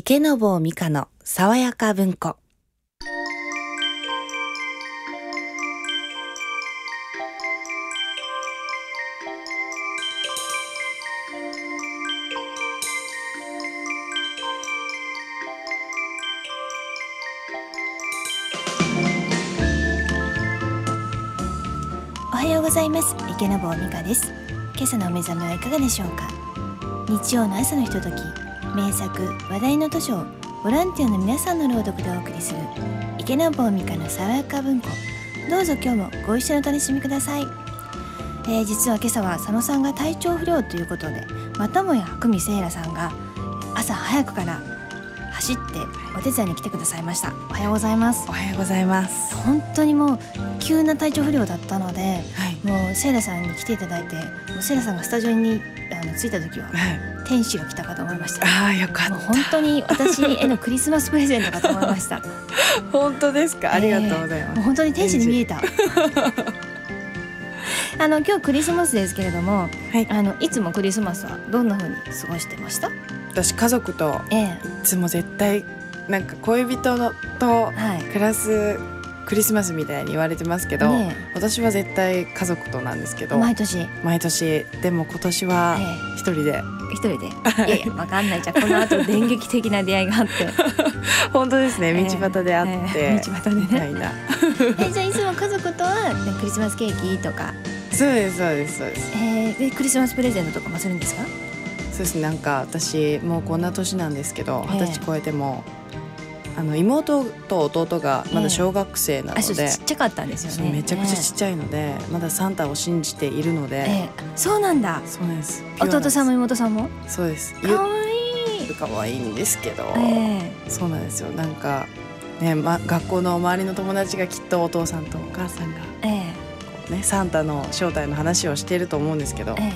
池坊美香の爽やか文庫。おはようございます。池坊美香です。今朝のお目覚めはいかがでしょうか？日曜の朝のひととき名作話題の図書をボランティアの皆さんの朗読でお送りする池坊美香の爽やか文庫。どうぞ今日もご一緒にお楽しみください、えー、実は今朝は佐野さんが体調不良ということでまたもや久美聖羅さんが朝早くから走ってお手伝いに来てくださいました。おはようございます。おはようございます。本当にもう急な体調不良だったので、はい。もうセイラさんに来ていただいてもうセイラさんがスタジオにあの着いた時ははい。天使が来たかと思いました。ああよかっ本当に私へのクリスマスプレゼントかと思いました。た 本当ですか？ありがとうございます、もう本当に天使に見えたあの今日クリスマスですけれどもはい。あのいつもクリスマスはどんな風に過ごしてました？私家族とええ。いつも絶対なんか恋人のとはい。暮らすクリスマスみたいに言われてますけど、ね私は絶対家族となんですけえど毎年、え毎年。でも今年はえ一人で、一人で。い。やいやわかんない。じゃんこの後電撃的な出会いがあって。本当ですね。ええ。道端で会って、ええ。道端でね。みたいな。えじゃあいつも家族とはねクリスマスケーキとか、そうですそうですそうです。えー、でクリスマスプレゼントとかもするんですか？そうですねなんか私もうこんな年なんですけどええ。二十歳超えても、あの妹と弟がまだ小学生なのあそうで、ちっちゃかったんですよね。めちゃくちゃちっちゃいので、まだサンタを信じているので、ええ。えそうなんだ。そうです。弟さんもも妹さんも？そうです。かわいい。可愛いんですけど、え。そうなんですよ。なんかね、ま、学校の周りの友達がきっとお父さんとお母さんがええねサンタの正体の話をしていると思うんですけどえ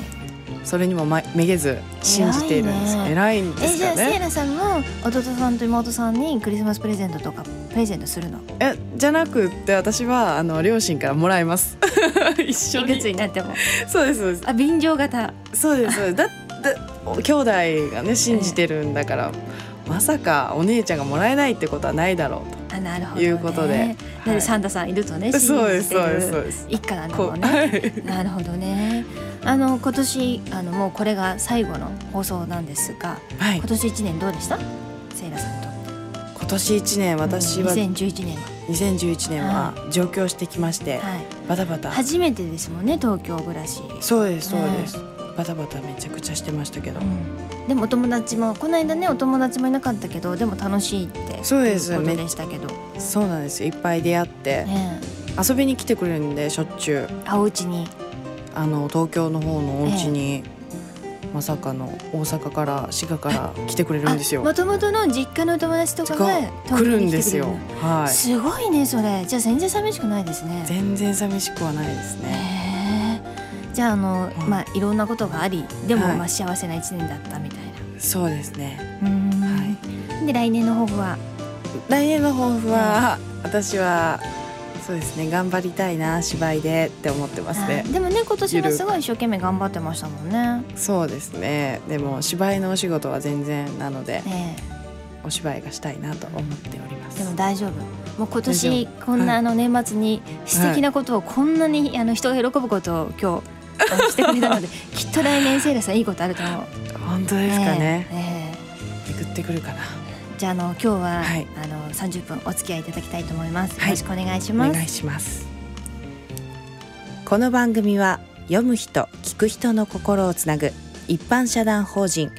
それにも、ま、めげず信じているんです。偉いね。偉いんでええすかね。じゃあセイラさんも弟さんと妹さんにクリスマスプレゼントとかプレゼントするの？えじゃなくって私はあの両親からもらいます。一緒いくつにになっても。そうですそうです。あ便乗型。そうですそうです。だだ兄弟がね信じてるんだから、まさかお姉ちゃんがもらえないってことはないだろうあなるほど、ね、いうことで。はい。てサンタさんいるとねそうですそうですそうるです。一家なんね。はい。なるほどね。あの今年あのもうこれが最後の放送なんですがはい。今年一年どうでした？セイラさんと。今年一年私は2011年2011年は上京してきまして、はい。バタバタ。初めてですもんね東京暮らし、そうですそうです、バタバタめちゃくちゃしてましたけど、うん、でもお友達もこの間ねお友達もいなかったけどでも楽しいってそうです。いうことでしたけど、そうなんです。よいっぱい出会って。ね遊びに来てくれるんでしょっちゅう。あお家に。あの東京の方のお家に、まさかの大阪から滋賀から来てくれるんですよ。もともとの実家のお友達とかがが来るんですよ。はい。すごいねそれ。じゃあ全然寂しくないですね。全然寂しくはないですね。へえじゃああの、うん。まあいろんなことがありでも、はいまあ幸せな一年だったみたいな。そうですね。はで来年の抱負は？来年の抱負は、私はそうですね頑張りたいな芝居でって思ってますね。あでもね今年はすごい一生懸命頑張ってましたもんね。そうですね。でも芝居のお仕事は全然なのでねお芝居がしたいなと思っておりまえす。でも大丈夫。もう今大年こんな、はい。あの年末に素敵なことをこんなにあの人が喜ぶことを今日してくれたので きっと来年セイラさんいいことあると思う。本当ですかね、ええええ。めくってくるかな。じゃああの今日は、はい。あの30分お付き合いいただきたいと思います。はい。よろしくお願いしおます。願いします。この番組は読む人聞く人の心をつなぐ一般社団法人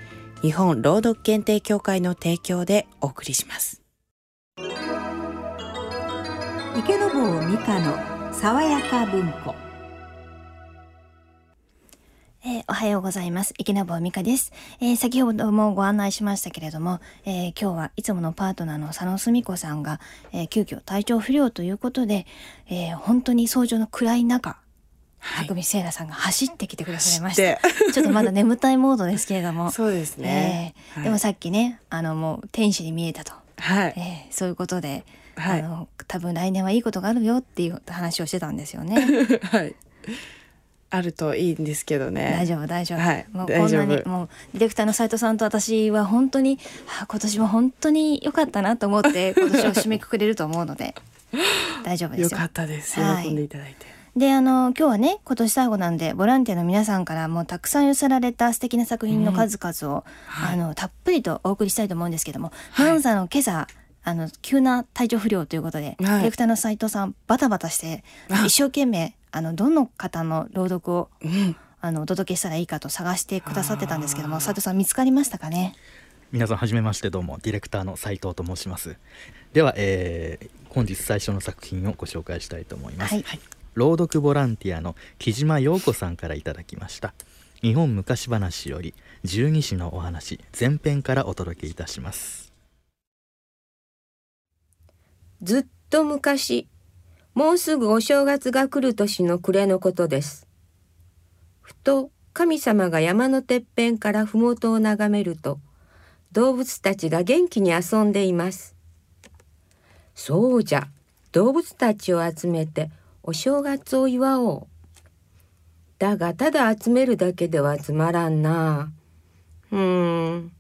日本朗読検定協会の提供でお送りします。池坊美香の爽やか文庫えーおはようございます。池坊美香です、えー先ほどもご案内しましたけれども、えー今日はいつものパートナーの佐野澄子さんが、えー急遽体調不良ということで、えー本当に早朝の暗い中、はい。匠セイラさんが走ってきてくださいまし。したちょっとまだ眠たいモードですけれども、そうですね、はい。えーでもさっきね、あのもう天使に見えたと。はい、えーそういうことで、はい。あの多分来年はいいことがあるよっていう話をしてたんですよね。はいあるといいんですけどね。大丈夫大丈夫、はいもうこんなにもうディレクターの斉藤さんと私は本当に、はあ今年も本当に良かったなと思って 今年を締めくくれると思うので大丈夫ですよ。よかったです。はい。喜んでいただいて、であの今日はね今年最後なんでボランティアの皆さんからもうたくさん寄せられた素敵な作品の数々を、はい。あのたっぷりとお送りしたいと思うんですけども、はい。ナンさんの今朝あの急な体調不良ということで、はい。ディレクターの斉藤さんバタバタしてあ。一生懸命あのどの方の朗読をうん。あのお届けしたらいいかと探してくださってたんですけどもあー。斉藤さん見つかりましたかね？皆さんはじめましてどうもディレクターの斉藤と申します。では、えー本日最初の作品をご紹介したいと思います、はい。朗読ボランティアの木島陽子さんからいただきました。日本昔話より十二支のお話前編からお届けいたします。ずっと昔、もうすぐお正月が来る年の暮れのことです。ふと神様が山のてっぺんから麓を眺めると、動物たちが元気に遊んでいます。そうじゃ、動物たちを集めてお正月を祝おう。だがただ集めるだけではつまらんな。うーん、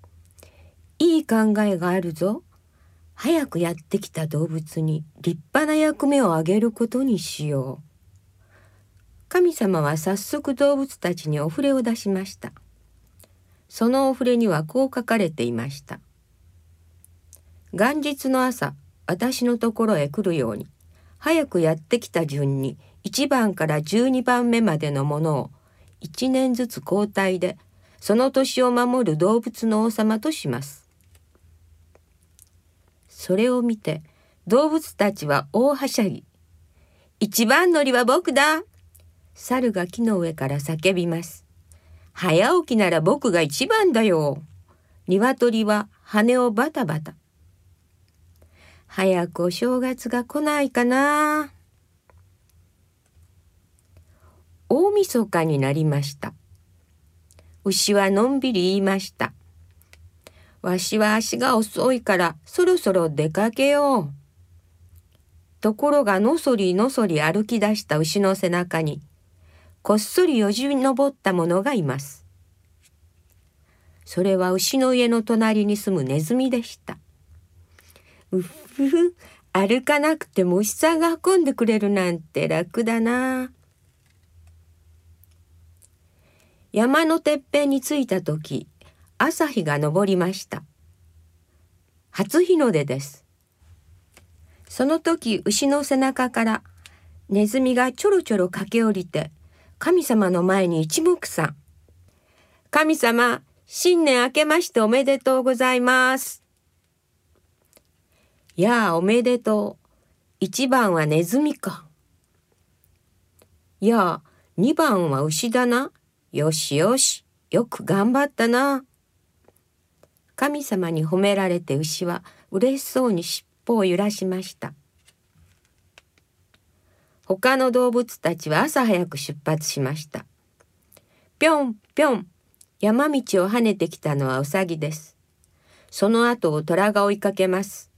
いい考えがあるぞ。早くやってきた動物に立派な役目をあげることにしよう。神様は早速動物たちにお触れを出しました。そのお触れにはこう書かれていました。元日の朝、私のところへ来るように、早くやってきた順に1番から12番目までのものを1年ずつ交代で、その年を守る動物の王様とします。それを見て動物たちは大はしゃぎ。一番乗りは僕だ猿が木の上から叫びます。早起きなら僕が一番だよ。鶏は羽をバタバタ。早くお正月が来ないかな。大晦日になりました。牛はのんびり言いました。わしは足が遅いからそろそろ出かけよう。ところがのそりのそり歩き出した牛の背中にこっそりよじ登った者がいます。それは牛の家の隣に住むネズミでした。うっふふ、歩かなくても牛さんが運んでくれるなんて楽だな。山のてっぺんに着いた時、朝日が昇りました。初日の出です。その時、牛の背中からネズミがちょろちょろ駆け下りて、神様の前に一目散。神様、新年明けましておめでとうございます。やあ、おめでとう。一番はネズミか。やあ、二番は牛だな。よしよし、よく頑張ったな。神様に褒められて牛は嬉しそうに尻尾を揺らしました。他の動物たちは朝早く出発しました。ぴょんぴょん、山道を跳ねてきたのはウサギです。その後を虎が追いかけます。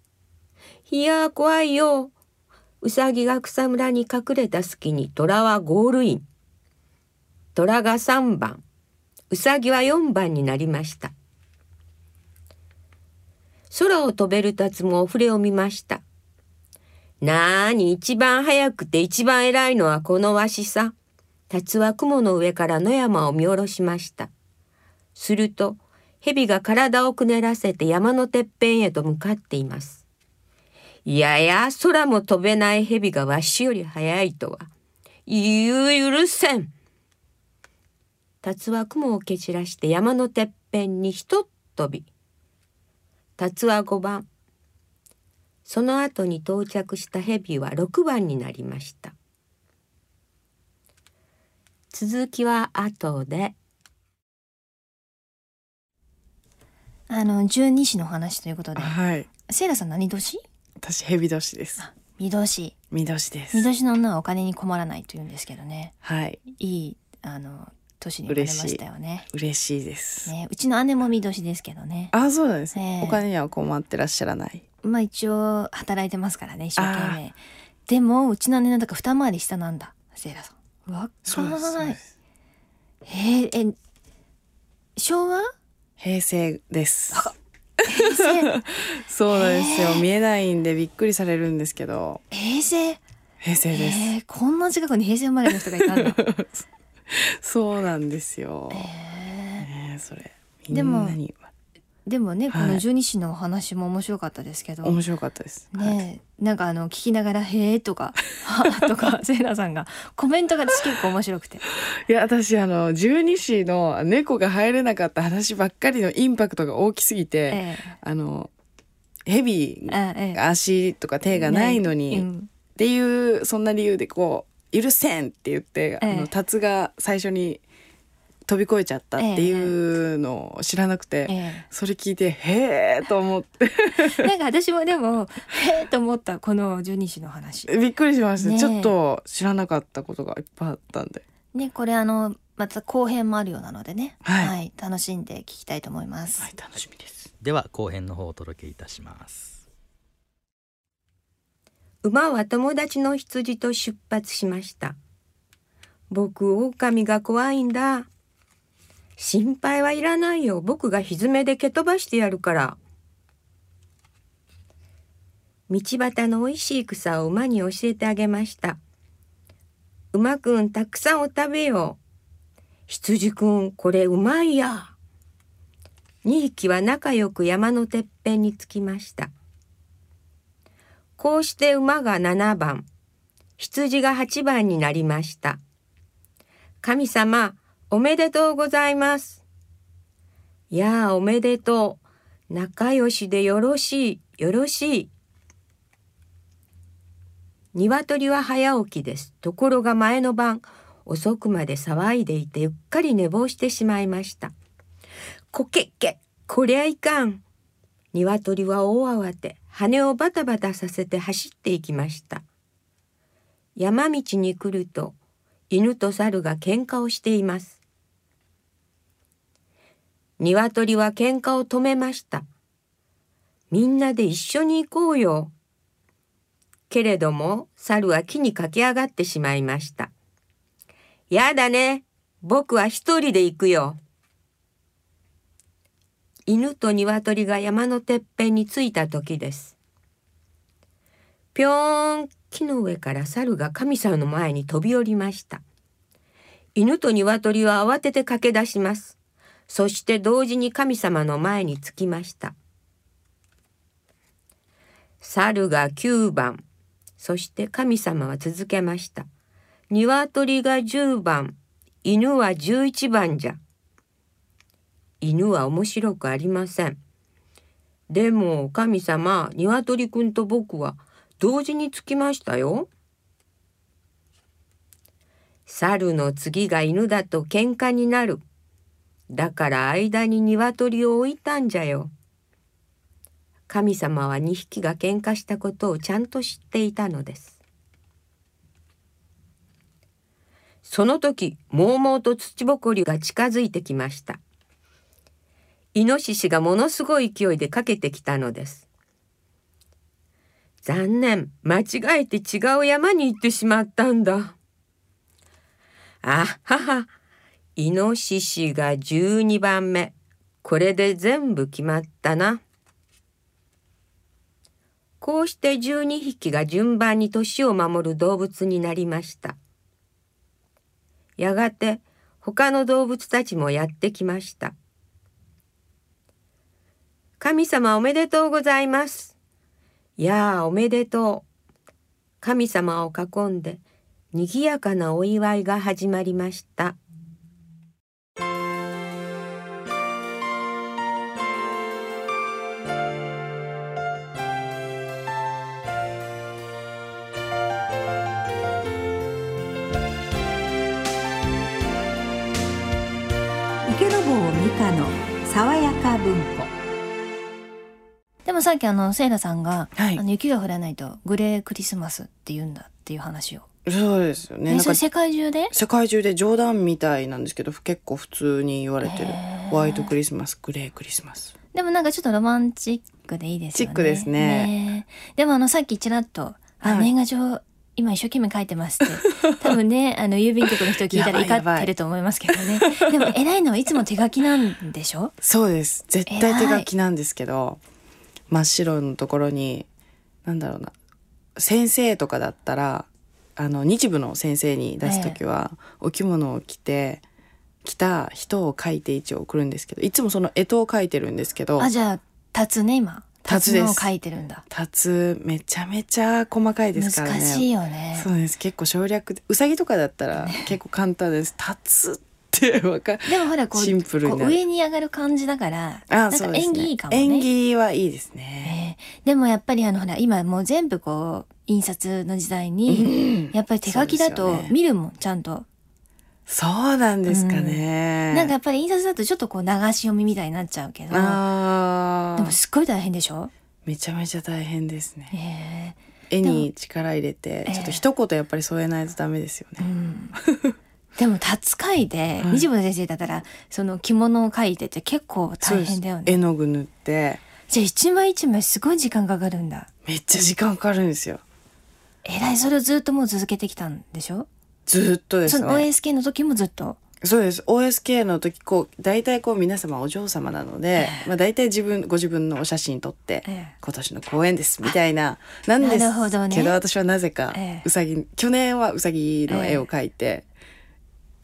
いやー怖いよ。ウサギが草むらに隠れた隙に虎はゴールイン。虎が3番、ウサギは4番になりました。空を飛べるタツもお触れを見ました。なーに一番早くて一番偉いのはこのわしさ。タツは雲の上から野山を見下ろしました。すると、蛇が体をくねらせて山のてっぺんへと向かっています。いやや、空も飛べない蛇がわしより早いとは。言う許せん。タツは雲を蹴散らして山のてっぺんにひとっ飛び。タツは5番。その後に到着した蛇は6番になりました。続きは後で。あの十二支の話ということで。はい。セイラさん何年？私ヘビ年です。御年。見年です。御年の女はお金に困らないと言うんですけどね。はい。いいあの年に生まれましたよね。嬉しいです、ねうちの姉も御年ですけどね。あそうなんです。ね、ええ。お金には困ってらっしゃらない。まあ一応働いてますからね一生懸命。でもうちの姉なんだか二回り下なんだセイラさん。若いです。へええ昭和？平成です。平成。そうなんですよ。へー。見えないんでびっくりされるんですけど。平成？平成です、えー、こんな近くに平成生まれの人がいたんだ そうなんですよ、え。ねえそれ。みでもでもねこはい。の十二支のお話も面白かったですけど、面白かったです、はい。ねえ。なんかあの聞きながら「へえ」とか「は」とか セイラさんがコメントが私結構面白くて。いや私あの十二支の猫が入れなかった話ばっかりのインパクトが大きすぎて、えあの蛇えええ。足とか手がないのに、っうん。ていうそんな理由でこう「許せん!」って言って、ええ。あの達が最初に飛び越えちゃったっていうのを知らなくて、えそれ聞いて「へえ!」と思って。え なんか私もでも「へえ」と思ったこの十二支の話。びっくりしました、ねえ。ちょっと知らなかったことがいっぱいあったんで。ねこれあのまた後編もあるようなのでね。はい。楽しんで聞きたいと思います、はい楽しみです。では後編の方をお届けいたします馬は友達の羊と出発しました。僕、狼が怖いんだ。心配はいらないよ。僕がひずめで蹴飛ばしてやるから。道端の美味しい草を馬に教えてあげました。馬くん、たくさんお食べよう。羊くん、これうまいや。2匹は仲良く山のてっぺんに着きました。こうして馬が7番、羊が8番になりました。神様、おめでとうございます。やあ、おめでとう。仲良しでよろしい、よろしい。鶏は早起きです。ところが前の晩、遅くまで騒いでいてうっかり寝坊してしまいました。こけっけ、こりゃいかん。鶏は大慌て、羽をバタバタさせて走っていきました。山道に来ると、犬と猿が喧嘩をしています。鶏は喧嘩を止めました。みんなで一緒に行こうよ。けれども、猿は木に駆け上がってしまいました。やだね。僕は一人で行くよ。犬と鶏が山のてっぺんに着いた時です。ぴょーん、木の上から猿が神様の前に飛び降りました。犬と鶏は慌てて駆け出します。そして同時に神様の前に着きました。猿が9番、そして神様は続けました。鶏が10番、犬は11番じゃ。犬は面白くありません。でも神様、鶏くんと僕は同時に着きましたよ。猿の次が犬だと喧嘩になる。だから間に鶏を置いたんじゃよ。神様は2匹が喧嘩したことをちゃんと知っていたのです。その時、もうもうと土ぼこりが近づいてきました。イノシシがものすごい勢いでかけてきたのです。残念、間違えて違う山に行ってしまったんだ。あはは、イノシシが12番目。これで全部決まったな。こうして12匹が順番に年を守る動物になりました。やがて他の動物たちもやってきました。神様おめでとうございます。やあおめでとう。神様を囲んで賑やかなお祝いが始まりました。池坊美香の爽やか文庫でもさっきあのセイラさんが、はい。あの雪が降らないとグレークリスマスって言うんだっていう話を、そうですよね。なんか世界中で？世界中で冗談みたいなんですけど結構普通に言われてる。ホワイトクリスマスグレークリスマス。でもなんかちょっとロマンチックでいいですよね。チックですね。ねでもあのさっきちらっとあ年賀状今一生懸命書いてますって。多分ねあの郵便局の人聞いたら怒ってると思いますけどね。でも偉いのはいつも手書きなんでしょ？そうです。絶対手書きなんですけど真っ白のところになんだろうな先生とかだったらあの日舞の先生に出す時は、お着物を着て着た人を書いて一応送るんですけどいつもその干支を書いてるんですけどあじゃあ立つね今。立つです。書いてるんだ。立つめちゃめちゃ細かいですからね。難しいよね。そうです。結構省略でうさぎとかだったら結構簡単です。立つって わかでもほらこうシンプル上に上がる感じだからあなんかそうですね。縁起いいかもね。縁起はいいですね、え。ーでもやっぱりあのほら今もう全部こう印刷の時代に、やっぱり手書きだと見るもんちゃんと、そうなんですかね、なんかやっぱり印刷だとちょっとこう流し読みみたいになっちゃうけどであー。もすっごい大変でしょ、めちゃめちゃ大変ですね。え。絵に力入れてええちょっと一言やっぱり添えないとダメですよーうね、ん、でも立つ会ではい。日舞の先生だったらその着物を描いてて結構大変だよね。絵の具塗って。じゃあ一枚一枚すごい時間かかるんだ。めっちゃ時間かかるんですよ。えらいそれをずっともう続けてきたんでしょ？ずっとですそのね OSK の時もずっと？そうです。OSK の時こう大体こう皆様お嬢様なので、まあ、大体自分ご自分のお写真撮って、ええ。今年の公演ですみたいななんです。なるほどね。けど私はなぜかええ。うさぎ去年はうさぎの絵を描いて、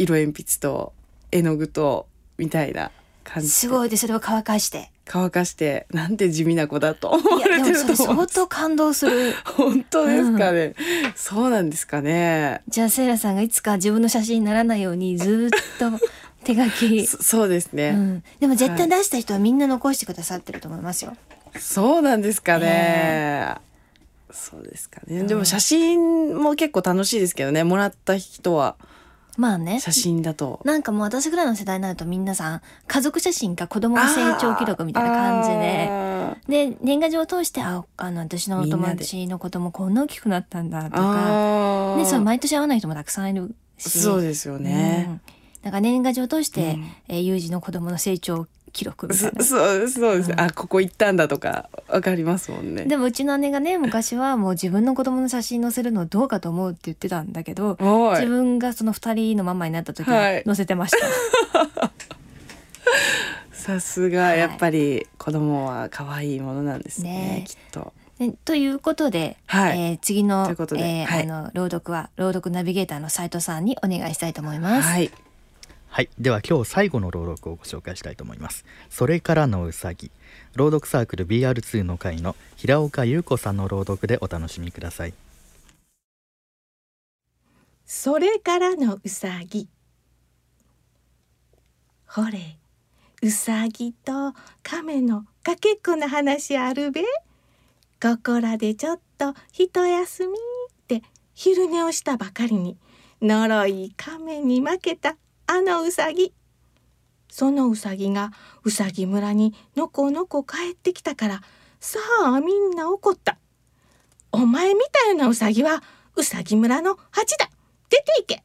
色鉛筆と絵の具とみたいな感じすでごいでそれを乾かして。乾かしてなんて地味な子だと思いわれてると思う相当感動する。本当ですかね、そうなんですかね。じゃあセイラさんがいつか自分の写真にならないようにずっと手書き、そそうですね、うん、でも絶対出した人はみんな残してくださってると思いますよ、そうなんですかね、そうですかね。でも写真も結構楽しいですけどね。もらった人はまあね。写真だと。なんかもう私ぐらいの世代になると皆さん家族写真か子供の成長記録みたいな感じで。あで年賀状を通してああの私のお友達の子供こんな大きくなったんだとー。か、ね、それ毎年会わない人もたくさんいるし。そうですよね、うんだから年賀状を通して、うんえー、有事の子供の成長記録みたいな。そ そうですそうです、うん。あここ行ったんだとかわかりますもんね。でもうちの姉がね昔はもう自分の子供の写真載せるのどうかと思うって言ってたんだけど自はい分がその二人のママになった時載せてました、さすがはい。やっぱり子供は可愛いものなんですねね。きっと。でということで、はい。えー次のえーはい。あの朗読は朗読ナビゲーターの斉藤さんにお願いしたいと思います。はいはい。では今日最後の朗読をご紹介したいと思います。それからのうさぎ。朗読サークル BR2 の会の平岡優子さんの朗読でお楽しみください。それからのうさぎ。ほれうさぎと亀のかけっこの話あるべ？ここらでちょっと一休み？って昼寝をしたばかりに呪い亀に負けた。あのうさぎそのうさぎがうさぎ村にのこのこ帰ってきたからさあみんな怒ったお前みたいなうさぎはうさぎ村の蜂だ出て行け!」っ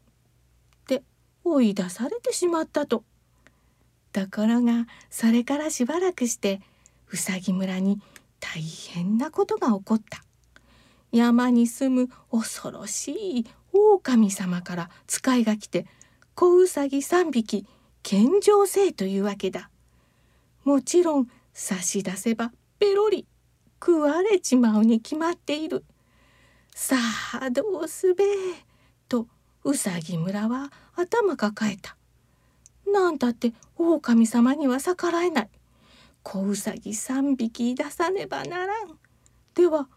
て追い出されてしまったと。ところがそれからしばらくしてうさぎ村に大変なことが起こった。山に住む恐ろしい狼様から使いが来て子うさぎ3匹献上せえというわけだ。もちろん差し出せばペロリ食われちまうに決まっている。さあどうすべとうさぎ村は頭抱えた。なんだって狼様には逆らえない。子うさぎ三匹出さねばならん。では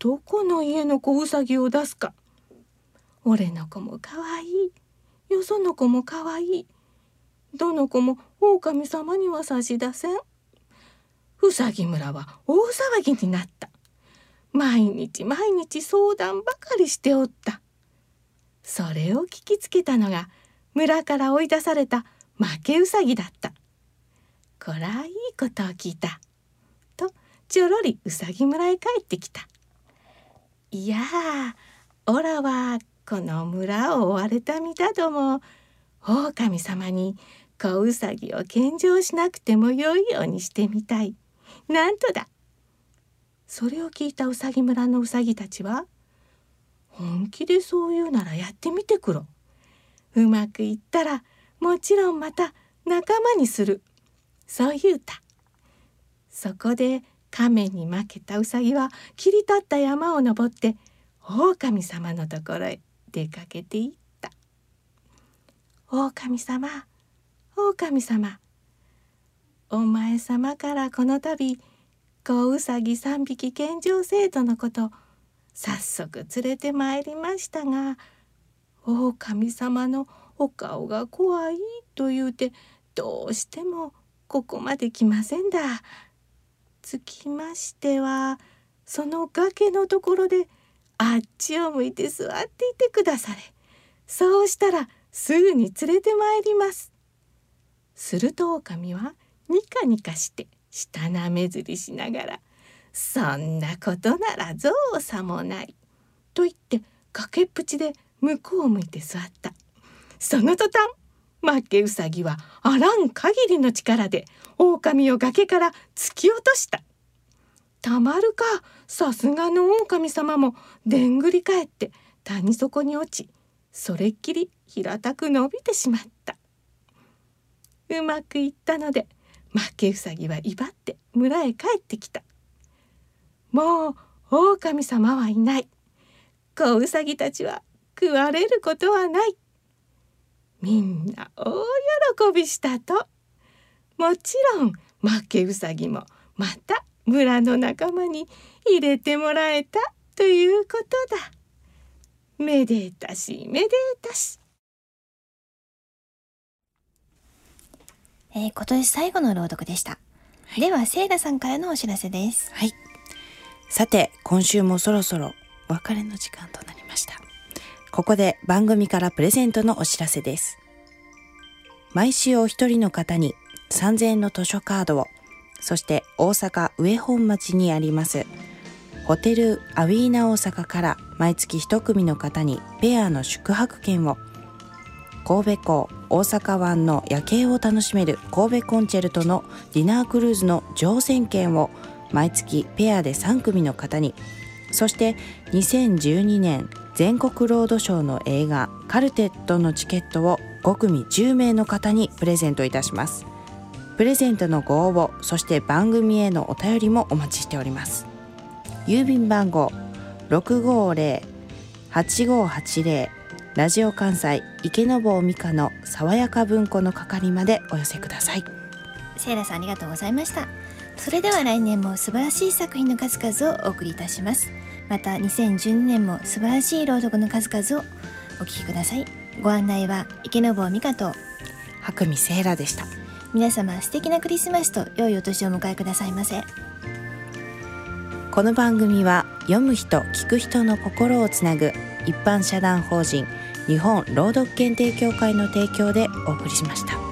どこの家の子うさぎを出すか。俺の子もかわいい。よその子もかわいい。どの子も狼様には差し出せん。うさぎ村は大騒ぎになった。毎日毎日相談ばかりしておった。それを聞きつけたのが村から追い出された負けうさぎだった。こらいいことを聞いた。とちょろりうさぎ村へ帰ってきた。いやあ、おらはこの村を追われた身だども、狼様に子うさぎを献上しなくてもよいようにしてみたい。なんとだ。それを聞いたうさぎ村のうさぎたちは、本気でそう言うならやってみてくろうまくいったらもちろんまた仲間にするそう言うたそこで亀に負けたウサギは切り立った山を登って狼様のところへ出かけていった狼様狼様お前様からこの度子うさぎ三匹献上制度のこと早速連れてまいりましたが狼様のお顔が怖いと言うてどうしてもここまで来ませんだ。つきましてはその崖のところであっちを向いて座っていてくだされ。そうしたらすぐに連れてまいります。すると狼はニカニカして舌なめずりしながら「そんなことなら造作もない」と言って崖っぷちで向こうを向いて座ったその途端負けうさぎはあらん限りの力で狼を崖から突き落としたたまるかさすがの狼様もでんぐり返って谷底に落ちそれっきり平たく伸びてしまった。うまくいったので負けうさぎは威張って村へ帰ってきた。もう狼様はいない。子うさぎたちは食われることはない。みんな大喜びしたと。もちろん負けうさぎもまた村の仲間に入れてもらえたということだめでたしめでたしえー、今年最後の朗読でした。では、セイラさんからのお知らせです。はい。さて、今週もそろそろお別れの時間となりました。ここで番組からプレゼントのお知らせです。毎週お一人の方に3000円の図書カードを、そして大阪上本町にありますホテルアウィーナ大阪から毎月一組の方にペアの宿泊券を。神戸港大阪湾の夜景を楽しめる神戸コンチェルトのディナークルーズの乗船券を毎月ペアで3組の方に。そして2012年全国ロードショーの映画「カルテット」のチケットを5組10名の方にプレゼントいたします。プレゼントのご応募そして番組へのお便りもお待ちしております。郵便番号650-8580ラジオ関西池坊美香の爽やか文庫の係までお寄せください。セイラさんありがとうございました。それでは来年も素晴らしい作品の数々をお送りいたします。また2012年も素晴らしい朗読の数々をお聞きください。ご案内は池坊美香と白見セイラでした。皆様素敵なクリスマスと良いお年をお迎えくださいませこの番組は読む人聞く人の心をつなぐ一般社団法人日本朗読検定協会の提供でお送りしました。